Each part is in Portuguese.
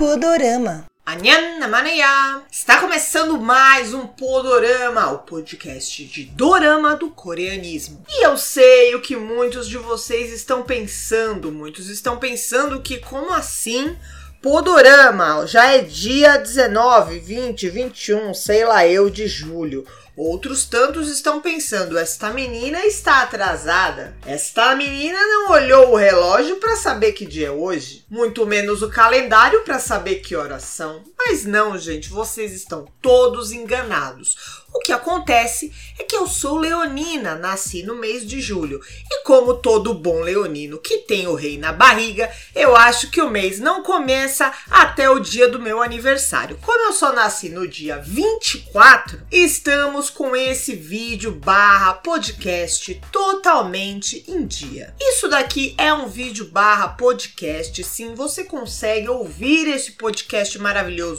Podorama. Anyan Namanaya! Está começando mais um Podorama, o podcast de dorama do coreanismo. E eu sei o que muitos de vocês estão pensando. Muitos estão pensando que como assim Podorama? Já é dia 19, 20, 21, sei lá eu, de julho. Outros tantos estão pensando: esta menina está atrasada. Esta menina não olhou o relógio para saber que dia é hoje, muito menos o calendário para saber que horas são. Mas não, gente, vocês estão todos enganados. O que acontece é que eu sou leonina, nasci no mês de julho. E como todo bom leonino que tem o rei na barriga, eu acho que o mês não começa até o dia do meu aniversário. Como eu só nasci no dia 24, estamos com esse vídeo barra podcast totalmente em dia. Isso daqui é um vídeo barra podcast, sim, você consegue ouvir esse podcast maravilhoso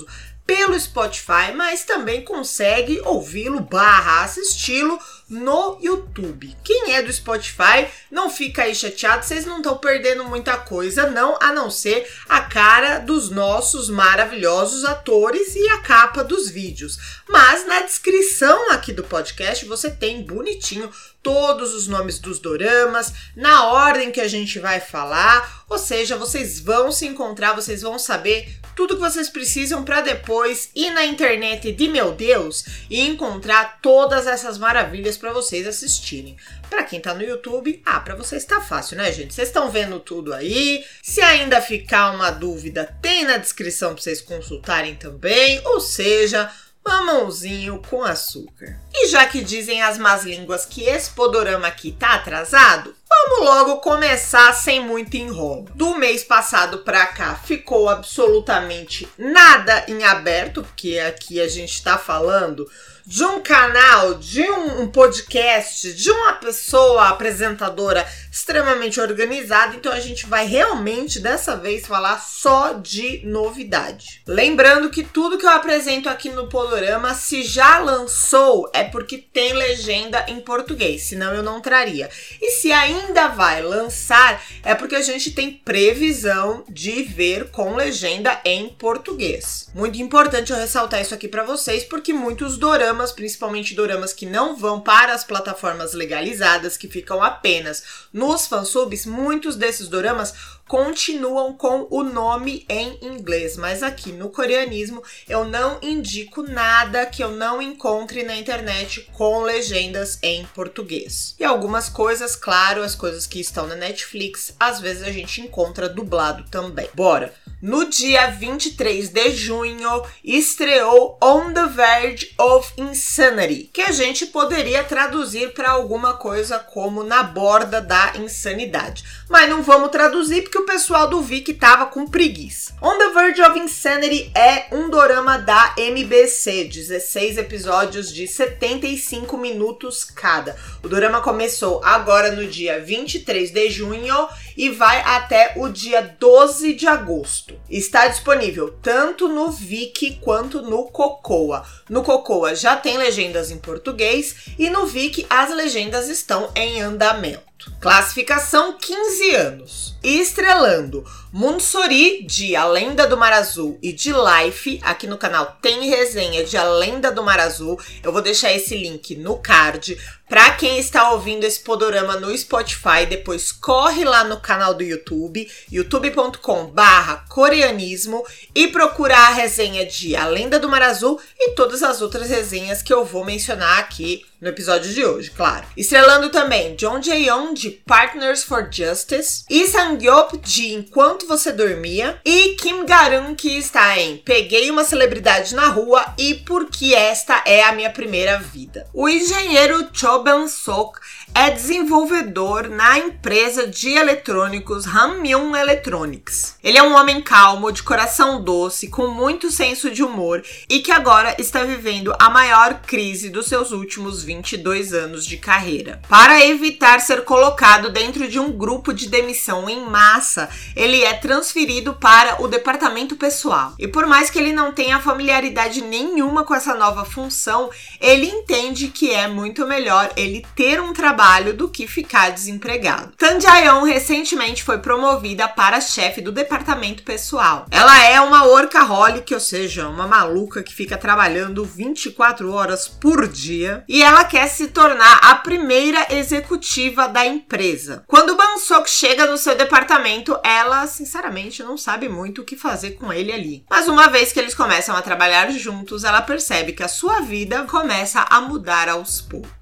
pelo Spotify, mas também consegue ouvi-lo barra assisti-lo no YouTube. Quem é do Spotify, não fica aí chateado, vocês não estão perdendo muita coisa, não, a não ser a cara dos nossos maravilhosos atores e a capa dos vídeos. Mas na descrição aqui do podcast você tem bonitinho todos os nomes dos doramas, na ordem que a gente vai falar, ou seja, vocês vão se encontrar, vocês vão saber tudo que vocês precisam para depois ir na internet de meu Deus e encontrar todas essas maravilhas para vocês assistirem. Para quem tá no YouTube, ah, para vocês tá fácil, né, gente? Vocês estão vendo tudo aí. Se ainda ficar uma dúvida, tem na descrição para vocês consultarem também, ou seja, mamãozinho com açúcar. E já que dizem as más línguas que esse podorama aqui tá atrasado, vamos logo começar sem muito enrolo. Do mês passado pra cá ficou absolutamente nada em aberto, porque aqui a gente tá falando de um canal, de um, um, podcast, de uma pessoa apresentadora extremamente organizada. Então a gente vai realmente dessa vez falar só de novidade. Lembrando que tudo que eu apresento aqui no Polorama, se já lançou, é porque tem legenda em português, senão eu não traria. E se ainda vai lançar, é porque a gente tem previsão de ver com legenda em português. Muito importante eu ressaltar isso aqui para vocês, porque muitos doramas principalmente doramas que não vão para as plataformas legalizadas, que ficam apenas nos fansubs, muitos desses doramas continuam com o nome em inglês, mas aqui no coreanismo eu não indico nada que eu não encontre na internet com legendas em português. E algumas coisas, claro, coisas que estão na Netflix, às vezes a gente encontra dublado também. Bora! No dia 23 de junho, estreou On the Verge of Insanity, que a gente poderia traduzir para alguma coisa como Na Borda da Insanidade. Mas não vamos traduzir porque o pessoal do Vic tava com preguiça. On the Verge of Insanity é um dorama da MBC, 16 episódios de 75 minutos cada. O dorama começou agora no dia 23 de junho e vai até o dia 12 de agosto. Está disponível tanto no Viki quanto no Cocoa. No Cocoa já tem legendas em português e no Viki as legendas estão em andamento. Classificação 15 anos. Estrelando Munsori de A Lenda do Mar Azul e de Life. Aqui no canal tem resenha de A Lenda do Mar Azul. Eu vou deixar esse link no card. Para quem está ouvindo esse podorama no Spotify, depois corre lá no canal do YouTube, youtube.com/barra coreanismo e procura a resenha de A Lenda do Mar Azul e todas as outras resenhas que eu vou mencionar aqui no episódio de hoje, claro. Estrelando também John Jae-young de Partners for Justice e Sang-yeop de Enquanto Você Dormia e Kim Garun que está em Peguei uma celebridade na rua e Porque Esta é a Minha Primeira Vida. O engenheiro Cho Ban-sok é desenvolvedor na empresa de eletrônicos Hamyun Electronics. Ele é um homem calmo, de coração doce, com muito senso de humor e que agora está vivendo a maior crise dos seus últimos 22 anos de carreira. Para evitar ser colocado dentro de um grupo de demissão em massa, ele é transferido para o departamento pessoal. E por mais que ele não tenha familiaridade nenhuma com essa nova função, ele entende que é muito melhor ele ter um trabalho do que ficar desempregado. Tan recentemente foi promovida para chefe do departamento pessoal. Ela é uma workaholic, ou seja, uma maluca que fica trabalhando 24 horas por dia, e ela quer se tornar a primeira executiva da empresa. Quando Bansok chega no seu departamento, ela sinceramente não sabe muito o que fazer com ele ali. Mas uma vez que eles começam a trabalhar juntos, ela percebe que a sua vida começa a mudar aos poucos.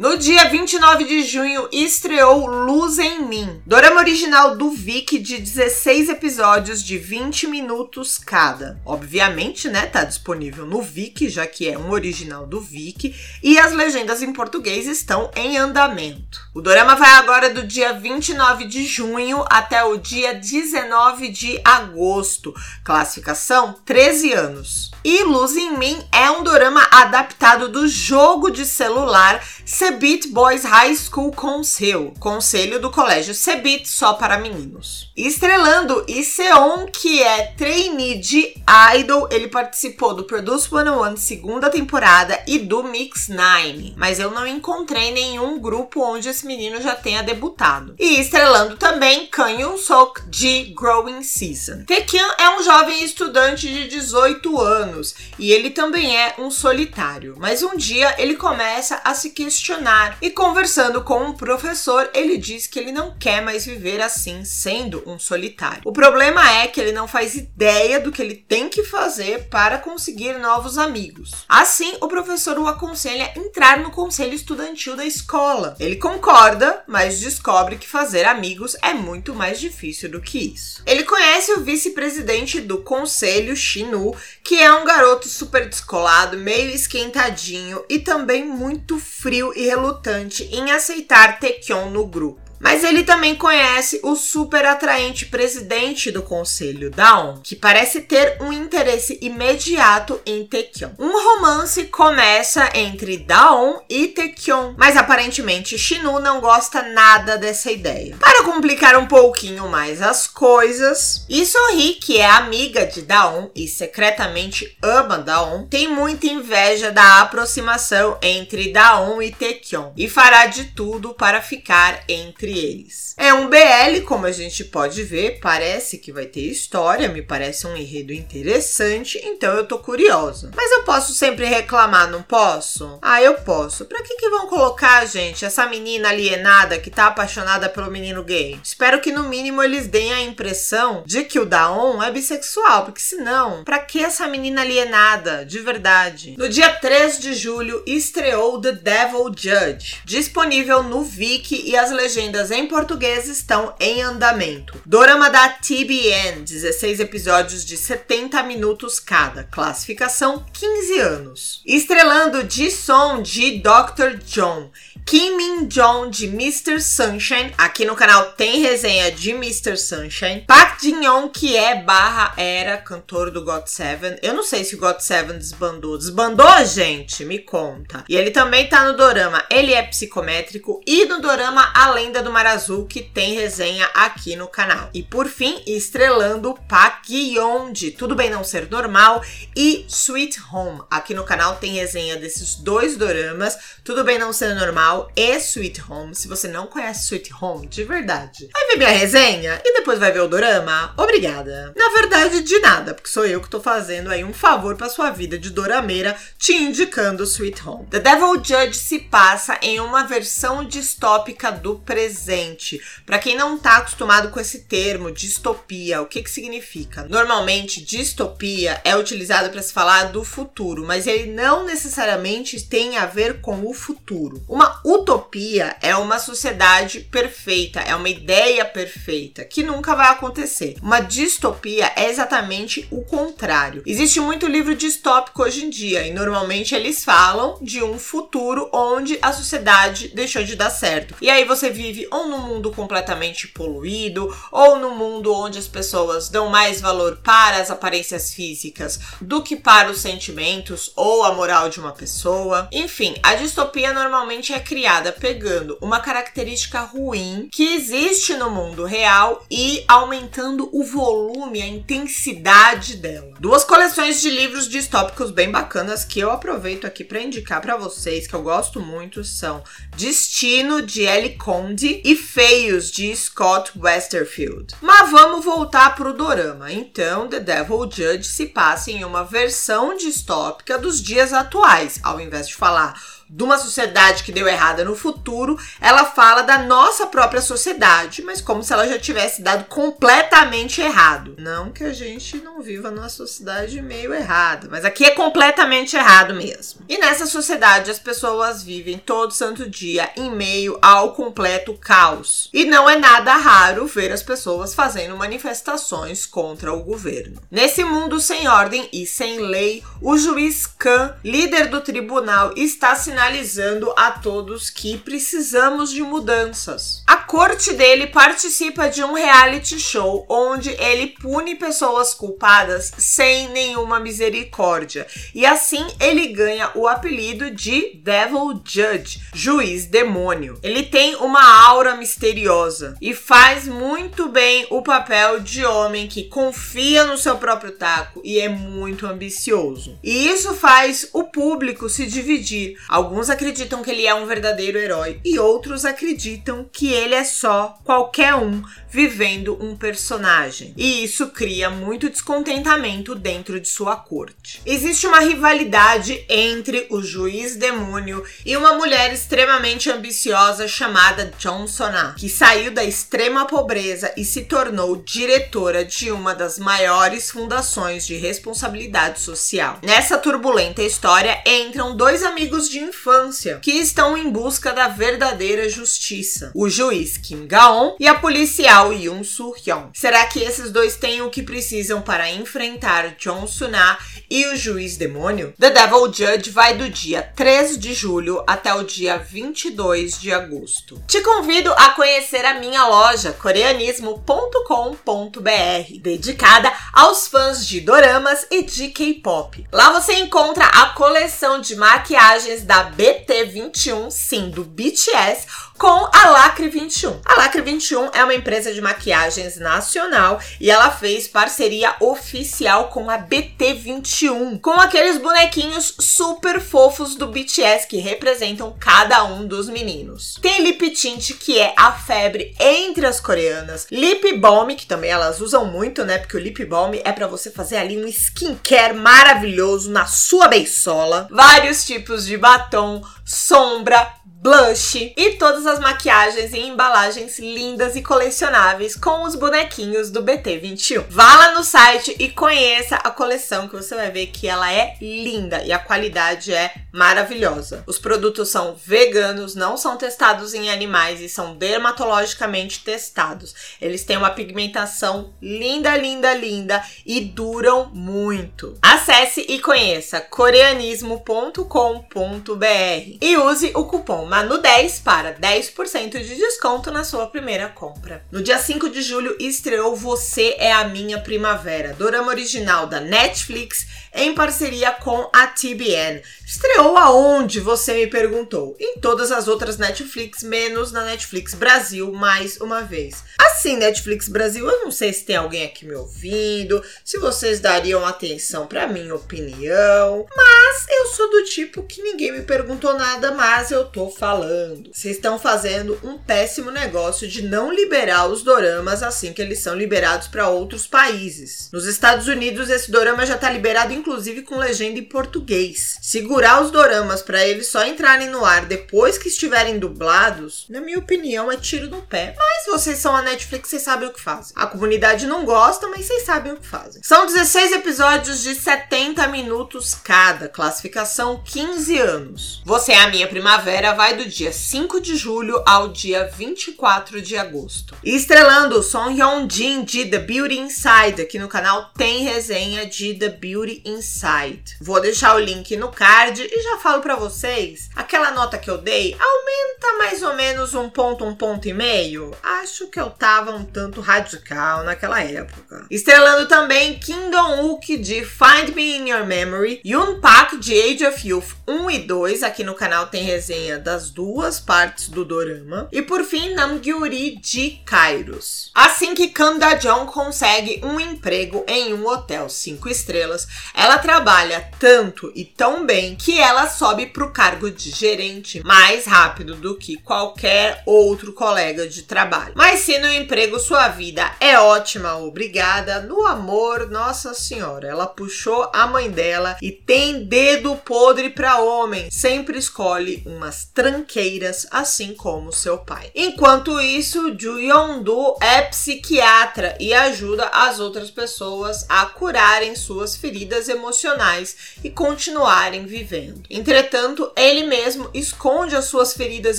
No dia 29 de junho, estreou Luz em Mim, dorama original do Viki de 16 episódios de 20 minutos cada. Obviamente, né, tá disponível no Viki, já que é um original do Viki, e as legendas em português estão em andamento. O dorama vai agora do dia 29 de junho até o dia 19 de agosto. Classificação 13 anos. E Luz em Mim é um dorama adaptado do jogo de celular Cebit Boys High School Council, conselho do colégio Cebit só para meninos. Estrelando Iseon, que é trainee de Idol, ele participou do Produce 101 segunda temporada e do Mix 9, mas eu não encontrei nenhum grupo onde esse menino já tenha debutado. E estrelando também Kan Yoon Sok de Growing Season. Taekyun é um jovem estudante de 18 anos e ele também é um solitário, mas um dia ele começa a se questionar questionar. E conversando com um professor, ele diz que ele não quer mais viver assim, sendo um solitário. O problema é que ele não faz ideia do que ele tem que fazer para conseguir novos amigos. Assim, o professor o aconselha a entrar no conselho estudantil da escola. Ele concorda, mas descobre que fazer amigos é muito mais difícil do que isso. Ele conhece o vice-presidente do conselho, Shinu, que é um garoto super descolado, meio esquentadinho e também muito frio e relutante em aceitar Taekyon no grupo. Mas ele também conhece o super atraente presidente do conselho, Daon, que parece ter um interesse imediato em Taekyon. Um romance começa entre Daon e Taekyon, mas aparentemente Shinu não gosta nada dessa ideia. Para complicar um pouquinho mais as coisas, Isori, que é amiga de Daon e secretamente ama Daon, tem muita inveja da aproximação entre Daon e Taekyon e fará de tudo para ficar entre entre eles. É um BL, como a gente pode ver, parece que vai ter história, me parece um enredo interessante, então eu tô curiosa. Mas eu posso sempre reclamar, não posso? Ah, eu posso. Pra que que vão colocar, gente, essa menina alienada que tá apaixonada pelo menino gay? Espero que no mínimo eles deem a impressão de que o Daon é bissexual, porque senão, pra que essa menina alienada, de verdade? No dia 3 de julho estreou The Devil Judge, disponível no Viki e as legendas em português estão em andamento. Dorama da TBN, 16 episódios de 70 minutos cada. Classificação 15 anos. Estrelando de som de Dr. John. Kim Min Jong de Mr. Sunshine. Aqui no canal tem resenha de Mr. Sunshine. Park Jin Young, que é barra era cantor do God Seven. Eu não sei se o God Seven desbandou. Desbandou, gente? Me conta. E ele também tá no dorama Ele é Psicométrico e no dorama A Lenda do Mar Azul, que tem resenha aqui no canal. E por fim, estrelando Park Gi-yeon de Tudo Bem Não Ser Normal e Sweet Home. Aqui no canal tem resenha desses dois doramas, Tudo Bem Não Ser Normal Normal e Sweet Home. Se você não conhece Sweet Home de verdade, vai ver minha resenha e depois vai ver o dorama? Obrigada. Na verdade, de nada, porque sou eu que tô fazendo aí um favor pra sua vida de dorameira te indicando Sweet Home. The Devil Judge se passa em uma versão distópica do presente. Para quem não tá acostumado com esse termo, distopia, o que que significa? Normalmente, distopia é utilizado para se falar do futuro, mas ele não necessariamente tem a ver com o futuro. Uma Utopia é uma sociedade perfeita, é uma ideia perfeita que nunca vai acontecer. Uma distopia é exatamente o contrário. Existe muito livro distópico hoje em dia e normalmente eles falam de um futuro onde a sociedade deixou de dar certo. E aí você vive ou num mundo completamente poluído ou num mundo onde as pessoas dão mais valor para as aparências físicas do que para os sentimentos ou a moral de uma pessoa. Enfim, a distopia normalmente é criada pegando uma característica ruim que existe no mundo real e aumentando o volume, a intensidade dela. Duas coleções de livros distópicos bem bacanas que eu aproveito aqui para indicar para vocês que eu gosto muito são Destino de Ellie Conde e Feios de Scott Westerfield. Mas vamos voltar pro dorama. Então, The Devil Judge se passa em uma versão distópica dos dias atuais, ao invés de falar de uma sociedade que deu errada no futuro, ela fala da nossa própria sociedade, mas como se ela já tivesse dado completamente errado. Não que a gente não viva numa sociedade meio errada, mas aqui é completamente errado mesmo. E nessa sociedade as pessoas vivem todo santo dia em meio ao completo caos. E não é nada raro ver as pessoas fazendo manifestações contra o governo. Nesse mundo sem ordem e sem lei, o juiz Khan, líder do tribunal, está se sinalizando a todos que precisamos de mudanças. A corte dele participa de um reality show onde ele pune pessoas culpadas sem nenhuma misericórdia. E assim ele ganha o apelido de Devil Judge, juiz demônio. Ele tem uma aura misteriosa e faz muito bem o papel de homem que confia no seu próprio taco e é muito ambicioso. E isso faz o público se dividir. Acreditam que ele é um verdadeiro herói e outros acreditam que ele é só qualquer um vivendo um personagem. E isso cria muito descontentamento dentro de sua corte. Existe uma rivalidade entre o juiz demônio e uma mulher extremamente ambiciosa chamada John Sona, que saiu da extrema pobreza e se tornou diretora de uma das maiores fundações de responsabilidade social. Nessa turbulenta história entram dois amigos de infância infância, que estão em busca da verdadeira justiça. O juiz Kim Gaon e a policial Yoon Soo Hyun. Será que esses dois têm o que precisam para enfrentar John Suna e o juiz demônio? The Devil Judge vai do dia 3 de julho até o dia 22 de agosto. Te convido a conhecer a minha loja coreanismo.com.br, dedicada aos fãs de doramas e de K-pop. Lá você encontra a coleção de maquiagens da BT21, sim, do BTS, com a Lacre 21. A Lacre 21 é uma empresa de maquiagens nacional e ela fez parceria oficial com a BT21, com aqueles bonequinhos super fofos do BTS que representam cada um dos meninos. Tem lip tint que é a febre entre as coreanas, lip balm que também elas usam muito, né? Porque o lip balm é para você fazer ali um skincare maravilhoso na sua beisola, vários tipos de batom, sombra, blush e todas as maquiagens e embalagens lindas e colecionáveis com os bonequinhos do BT21. Vá lá no site e conheça a coleção que você vai ver que ela é linda e a qualidade é maravilhosa. Os produtos são veganos, não são testados em animais e são dermatologicamente testados. Eles têm uma pigmentação linda, linda, linda e duram muito. Acesse e conheça coreanismo.com.br e use o cupom MANU10 para 10% de desconto na sua primeira compra. No dia 5 de julho estreou Você é a Minha Primavera, dorama original da Netflix em parceria com a TBN. Estreou aonde, você me perguntou? Em todas as outras Netflix, menos na Netflix Brasil, mais uma vez. Assim, Netflix Brasil, eu não sei se tem alguém aqui me ouvindo, se vocês dariam atenção para minha opinião, mas eu sou do tipo que ninguém me perguntou nada, mas eu tô falando. Vocês estão fazendo um péssimo negócio de não liberar os doramas assim que eles são liberados para outros países. Nos Estados Unidos, esse dorama já tá liberado inclusive com legenda em português. Segurar os doramas para eles só entrarem no ar depois que estiverem dublados, na minha opinião, é tiro no pé. Mas vocês são a Netflix vocês sabem o que fazem. A comunidade não gosta, mas vocês sabem o que fazem. São 16 episódios de 70 minutos cada, classificação 15 anos. Você Você é a Minha Primavera vai do dia 5 de julho ao dia 24 de agosto. E estrelando Song Hyun-jin de The Beauty Inside, aqui no canal tem resenha de The Beauty Inside. Vou deixar o link no card e já falo para vocês, aquela nota que eu dei aumenta mais ou menos um ponto, um ponto e meio. Acho que eu tava um tanto radical naquela época. Estrelando também Kim Dong-wook de Find Me In Your Memory, Yoon Park de Age of Youth 1 e 2, aqui no canal tem resenha das duas partes do dorama. E por fim, Namgyuri de Kairos. Assim que Kanda Jong consegue um emprego em um hotel 5 estrelas, ela trabalha tanto e tão bem que ela sobe para o cargo de gerente mais rápido do que qualquer outro colega de trabalho. Mas se no emprego sua vida é ótima, obrigada, no amor, nossa senhora, ela puxou a mãe dela e tem dedo podre para homem, sempre escolhe umas tranqueiras, assim como seu pai. Enquanto isso, Ju Yong-do é psiquiatra e ajuda as outras pessoas a curarem suas feridas emocionais e continuarem vivendo. Entretanto, ele mesmo esconde as suas feridas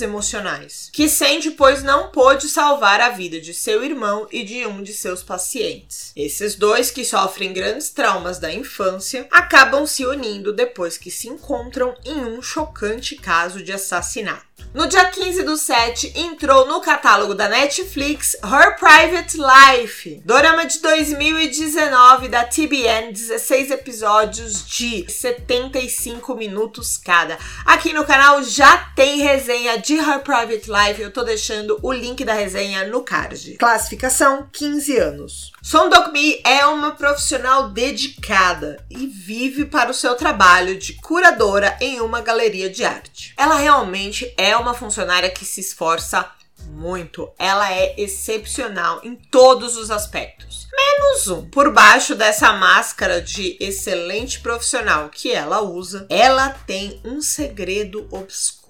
emocionais, que sente pois não pôde salvar a vida de seu irmão e de um de seus pacientes. Esses dois que sofrem grandes traumas da infância acabam se unindo depois que se encontram em um chocante caso de assassinato. No dia 15 do 7, entrou no catálogo da Netflix Her Private Life, dorama de 2019 da TBN, 16 episódios de 75 minutos cada. Aqui no canal já tem resenha de Her Private Life, eu tô deixando o link da resenha no card. Classificação 15 anos. Son Dok-mi é uma profissional dedicada e vive para o seu trabalho de curadora em uma galeria de arte. Ela realmente é uma funcionária que se esforça muito. Ela é excepcional em todos os aspectos. Menos um. Por baixo dessa máscara de excelente profissional que ela usa, ela tem um segredo obscuro.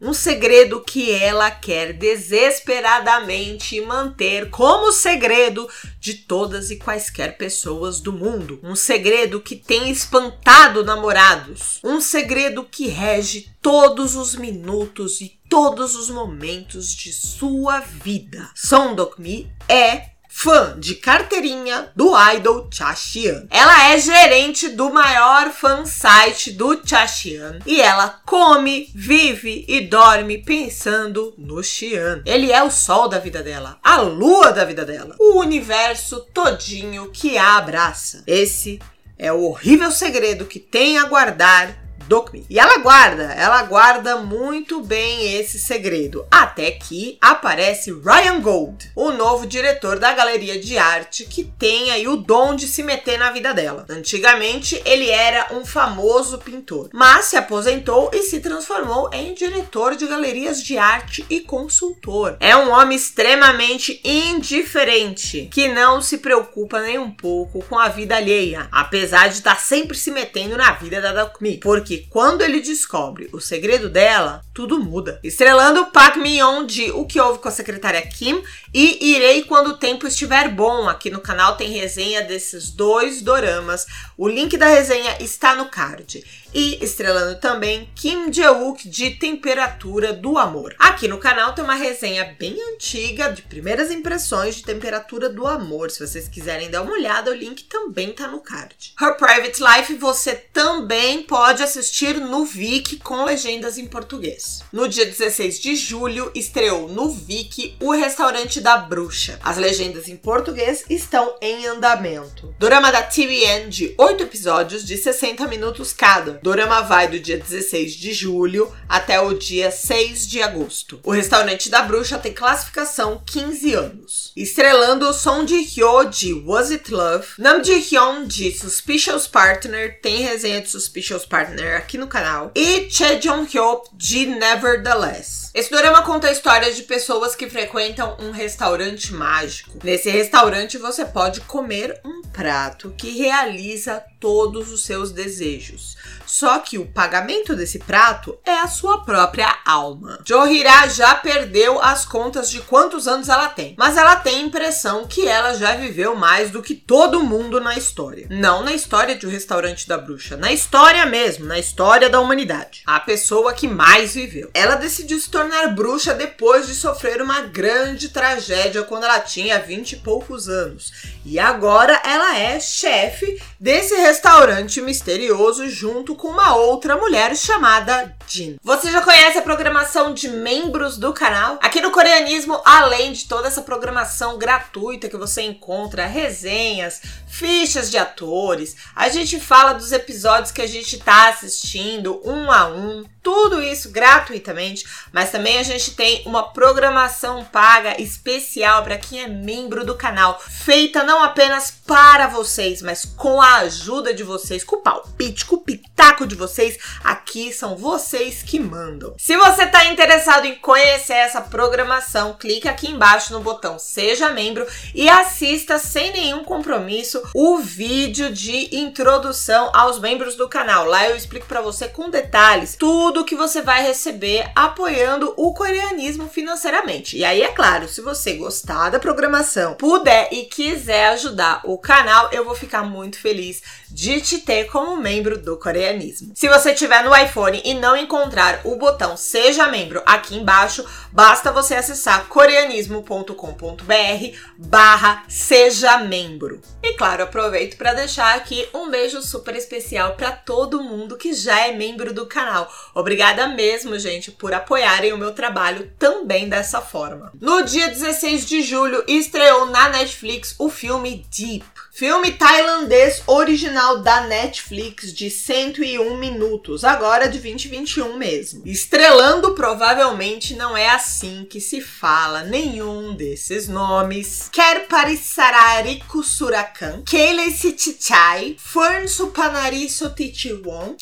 Um segredo que ela quer desesperadamente manter como segredo de todas e quaisquer pessoas do mundo. Um segredo que tem espantado namorados. Um segredo que rege todos os minutos e todos os momentos de sua vida. Son Dok-mi é fã de carteirinha do idol Chaxian. Ela é gerente do maior fansite do Chaxian e ela come, vive e dorme pensando no Xian. Ele é o sol da vida dela, a lua da vida dela, o universo todinho que a abraça. Esse é o horrível segredo que tem a guardar Dokmi. E ela guarda, ela guarda muito bem esse segredo. Até que aparece Ryan Gold, o novo diretor da galeria de arte que tem aí o dom de se meter na vida dela. Antigamente ele era um famoso pintor, mas se aposentou e se transformou em diretor de galerias de arte e consultor. É um homem extremamente indiferente que não se preocupa nem um pouco com a vida alheia, apesar de estar tá sempre se metendo na vida da Dokmi, porque quando ele descobre o segredo dela, tudo muda. Estrelando Park Min-young de O que houve com a secretária Kim e Irei quando o tempo estiver bom. Aqui no canal tem resenha desses dois doramas. O link da resenha está no card e estrelando também Kim Jae-wook de Temperatura do Amor. Aqui no canal tem uma resenha bem antiga de primeiras impressões de Temperatura do Amor. Se vocês quiserem dar uma olhada, o link também tá no card. Her Private Life você também pode assistir no Viki com legendas em português. No dia 16 de julho estreou no Viki O Restaurante da Bruxa. As legendas em português estão em andamento. Dorama da TVN de 8 episódios de 60 minutos cada Dorama vai do dia 16 de julho até o dia 6 de agosto. O Restaurante da Bruxa tem classificação 15 anos. Estrelando Song Ji-hyo de Was It Love, Nam Ji-hyun de Suspicious Partner, tem resenha de Suspicious Partner aqui no canal, e Che Jong-hyo de Nevertheless. Esse dorama conta a história de pessoas que frequentam um restaurante mágico. Nesse restaurante você pode comer um prato que realiza todos os seus desejos. Só que o pagamento desse prato é a sua própria alma. Johira já perdeu as contas de quantos anos ela tem, mas ela tem a impressão que ela já viveu mais do que todo mundo na história. Não na história de O Restaurante da Bruxa, na história mesmo, na história da humanidade. A pessoa que mais viveu. Ela decidiu se tornar bruxa depois de sofrer uma grande tragédia quando ela tinha 20 e poucos anos. E agora ela é chefe desse restaurante misterioso junto com uma outra mulher chamada Jin. Você já conhece a programação de membros do canal? Aqui no Coreanismo, além de toda essa programação gratuita que você encontra, resenhas, fichas de atores, a gente fala dos episódios que a gente tá assistindo um a um, tudo isso gratuitamente, mas também a gente tem uma programação paga especial para quem é membro do canal, feita não apenas para vocês, mas com a ajuda de vocês, com o palpite, com o pitaco de vocês. Aqui são vocês que mandam. Se você está interessado em conhecer essa programação, clique aqui embaixo no botão Seja Membro e assista sem nenhum compromisso o vídeo de introdução aos membros do canal. Lá eu explico para você com detalhes tudo que você vai receber apoiando o coreanismo financeiramente. E aí, é claro, se você gostar da programação, puder e quiser ajudar o canal, eu vou ficar muito feliz de te ter como membro do coreanismo. Se você tiver no iPhone e não encontrar o botão Seja Membro aqui embaixo, basta você acessar coreanismo.com.br barra Seja Membro. E claro, aproveito para deixar aqui um beijo super especial para todo mundo que já é membro do canal. Obrigada mesmo, gente, por apoiarem o meu trabalho também dessa forma. No dia 16 de julho, estreou na Netflix o filme Deep. Filme tailandês original da Netflix de 101 minutos, agora de 2021 mesmo. Estrelando provavelmente não é assim que se fala nenhum desses nomes. Quer Parisarariku Surakan, Keile Sitichai, Fern Supanari Sotichiwon.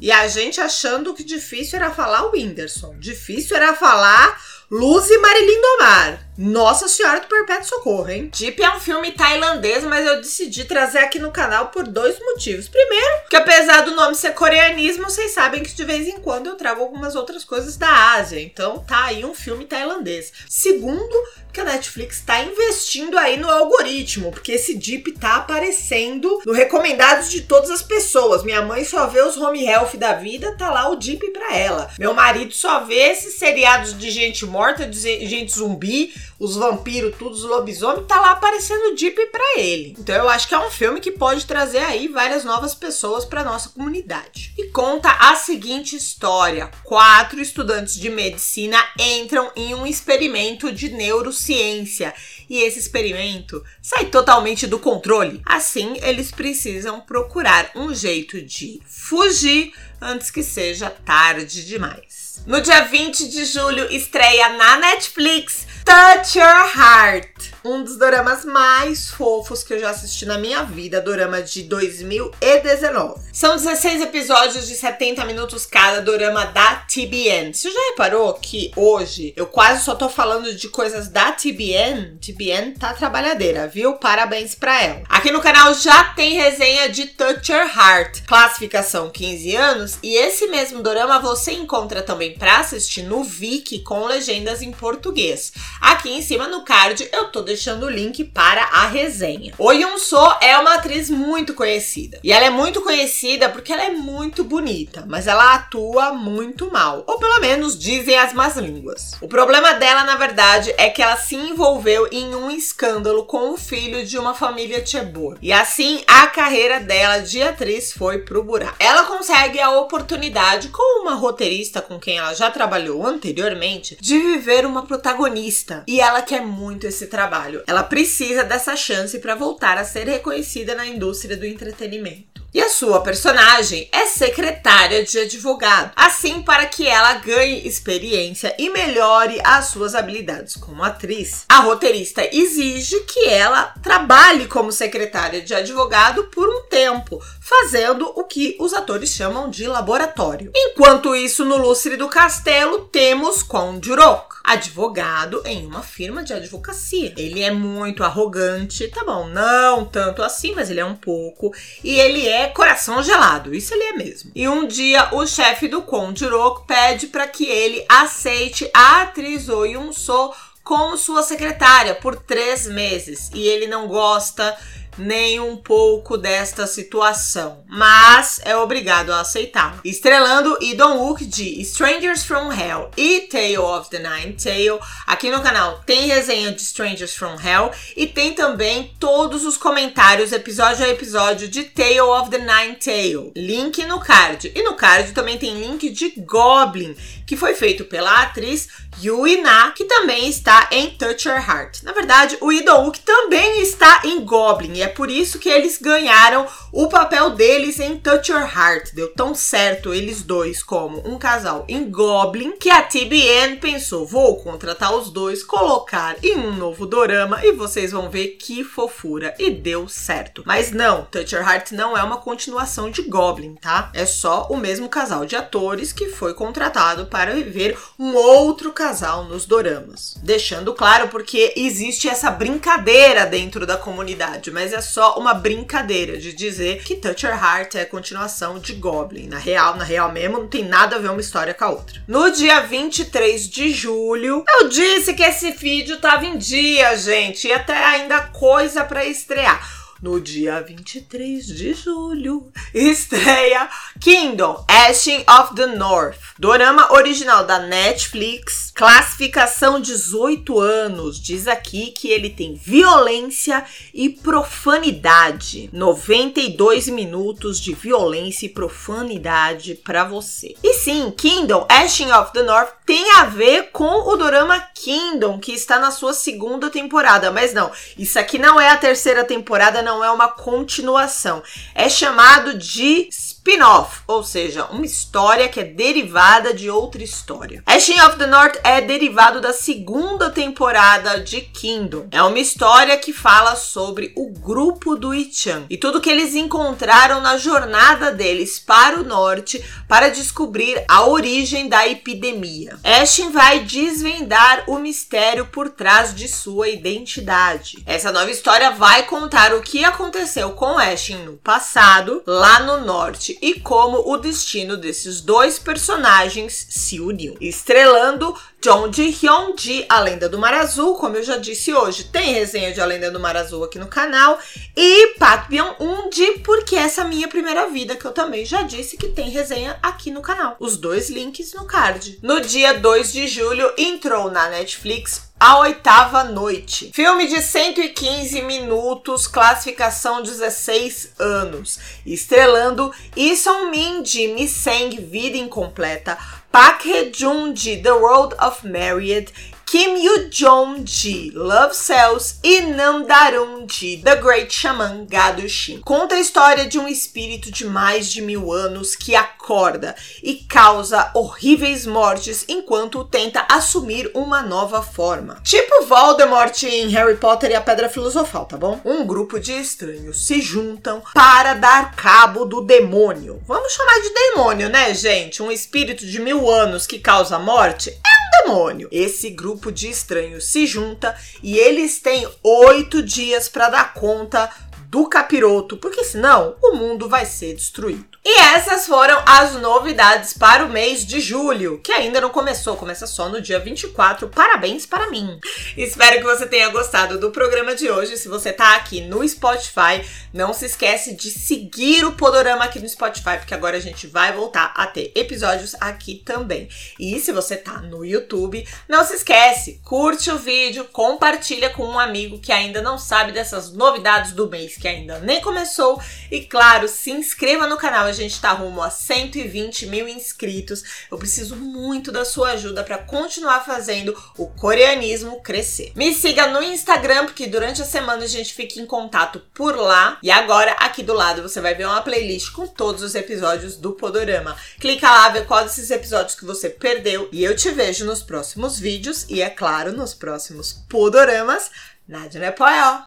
E a gente achando que difícil era falar o Whindersson, difícil era falar Luz e Marilyn Domar. Nossa Senhora do Perpétuo Socorro, hein? Deep é um filme tailandês, mas eu decidi trazer aqui no canal por dois motivos. Primeiro, que apesar do nome ser coreanismo, vocês sabem que de vez em quando eu trago algumas outras coisas da Ásia. Então tá aí um filme tailandês. Segundo, que a Netflix está investindo aí no algoritmo, porque esse Deep tá aparecendo no recomendados de todas as pessoas. Minha mãe só vê os home health da vida, tá lá o Deep pra ela. Meu marido só vê esses seriados de gente morta, de gente zumbi, os vampiros, tudo, os lobisomens, tá lá aparecendo Deep pra ele. Então eu acho que é um filme que pode trazer aí várias novas pessoas pra nossa comunidade. E conta a seguinte história: quatro estudantes de medicina entram em um experimento de neurociência e esse experimento sai totalmente do controle. Assim, eles precisam procurar um jeito de fugir antes que seja tarde demais. No dia 20 de julho estreia na Netflix Touch Your Heart um dos doramas mais fofos que eu já assisti na minha vida, dorama de 2019. São 16 episódios de 70 minutos cada, dorama da TBN. Você já reparou que hoje eu quase só tô falando de coisas da TBN? TBN tá trabalhadeira, viu? Parabéns pra ela. Aqui no canal já tem resenha de Touch Your Heart, classificação 15 anos, e esse mesmo dorama você encontra também pra assistir no Viki com legendas em português. Aqui em cima no card eu tô deixando o link para a resenha. O So é uma atriz muito conhecida. E ela é muito conhecida porque ela é muito bonita, mas ela atua muito mal. Ou pelo menos dizem as más línguas. O problema dela, na verdade, é que ela se envolveu em um escândalo com o filho de uma família Chebor. E assim a carreira dela de atriz foi pro buraco. Ela consegue a oportunidade, com uma roteirista com quem ela já trabalhou anteriormente, de viver uma protagonista. E ela quer muito esse trabalho. Ela precisa dessa chance para voltar a ser reconhecida na indústria do entretenimento. E a sua personagem é secretária de advogado, assim para que ela ganhe experiência e melhore as suas habilidades como atriz. A roteirista exige que ela trabalhe como secretária de advogado por um tempo, fazendo o que os atores chamam de laboratório. Enquanto isso, no lustre do castelo, temos Kondurok, advogado em uma firma de advocacia. Ele é muito arrogante, tá bom, não tanto assim, mas ele é um pouco. E ele é coração gelado, isso ele é mesmo. E um dia o chefe do Kondurok pede para que ele aceite a atriz Oh Yun-so como sua secretária por três meses. E ele não gosta nem um pouco desta situação, mas é obrigado a aceitar. Estrelando Idon Wook de Strangers from Hell e Tale of the Nine Tail. Aqui no canal tem resenha de Strangers from Hell e tem também todos os comentários episódio a episódio de Tale of the Nine Tail. Link no card. E no card também tem link de Goblin, que foi feito pela atriz Yui Na, que também está em Touch Your Heart. Na verdade, o Idon Wook também está em Goblin e é por isso que eles ganharam o papel deles em Touch Your Heart. Deu tão certo eles dois como um casal em Goblin que a TBN pensou: vou contratar os dois, colocar em um novo dorama e vocês vão ver que fofura. E deu certo. Mas não, Touch Your Heart não é uma continuação de Goblin, tá? É só o mesmo casal de atores que foi contratado para viver um outro casal nos doramas. Deixando claro porque existe essa brincadeira dentro da comunidade, mas é só uma brincadeira de dizer que Touch Your Heart é a continuação de Goblin. Na real, na real mesmo, não tem nada a ver uma história com a outra. No dia 23 de julho, eu disse que esse vídeo tava em dia, gente, e até ainda coisa para estrear. No dia 23 de julho, estreia Kingdom Ashen of the North, dorama original da Netflix, classificação 18 anos. Diz aqui que ele tem violência e profanidade. 92 minutos de violência e profanidade para você. E sim, Kingdom Ashen of the North tem a ver com o dorama Kingdom, que está na sua segunda temporada, mas não, isso aqui não é a terceira temporada, não é uma continuação. É chamado de spin-off, ou seja, uma história que é derivada de outra história. Ashen of the North é derivado da segunda temporada de Kingdom. É uma história que fala sobre o grupo do Ichan e tudo que eles encontraram na jornada deles para o norte para descobrir a origem da epidemia. Ashen vai desvendar o mistério por trás de sua identidade. Essa nova história vai contar o que aconteceu com Ashen no passado, lá no norte, e como o destino desses dois personagens se uniu. Estrelando John Ji Hyun de A Lenda do Mar Azul, como eu já disse hoje, tem resenha de A Lenda do Mar Azul aqui no canal, e Park Byung-un de Porque Essa Minha Primeira Vida, que eu também já disse que tem resenha aqui no canal. Os dois links no card. No dia 2 de julho, entrou na Netflix a Oitava Noite. Filme de 115 minutos, classificação 16 anos. Estrelando Lee Sung-min de Miseng, Vida Incompleta, Park Hae-jun de The World of Married Kim Yoo-jong de Love Cells e Nam Darun de The Great Shaman Gado Shin. Conta a história de um espírito de mais de mil anos que acorda e causa horríveis mortes enquanto tenta assumir uma nova forma. Tipo Voldemort em Harry Potter e a Pedra Filosofal, tá bom? Um grupo de estranhos se juntam para dar cabo do demônio. Vamos chamar de demônio, né, gente? Um espírito de mil anos que causa morte? É demônio. Esse grupo de estranhos se junta e eles têm oito dias para dar conta do capiroto, porque senão o mundo vai ser destruído. E essas foram as novidades para o mês de julho, que ainda não começou, começa só no dia 24. Parabéns para mim. Espero que você tenha gostado do programa de hoje. Se você tá aqui no Spotify, não se esquece de seguir o Podorama aqui no Spotify, porque agora a gente vai voltar a ter episódios aqui também. E se você tá no YouTube, não se esquece, curte o vídeo, compartilha com um amigo que ainda não sabe dessas novidades do mês que ainda nem começou. E claro, se inscreva no canal, a gente tá rumo a 120 mil inscritos. Eu preciso muito da sua ajuda para continuar fazendo o coreanismo crescer. Me siga no Instagram, porque durante a semana a gente fica em contato por lá. E agora, aqui do lado, você vai ver uma playlist com todos os episódios do Podorama. Clica lá, vê qual desses episódios que você perdeu. E eu te vejo nos próximos vídeos e, é claro, nos próximos Podoramas. Nádia Nepoel.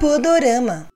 Podorama.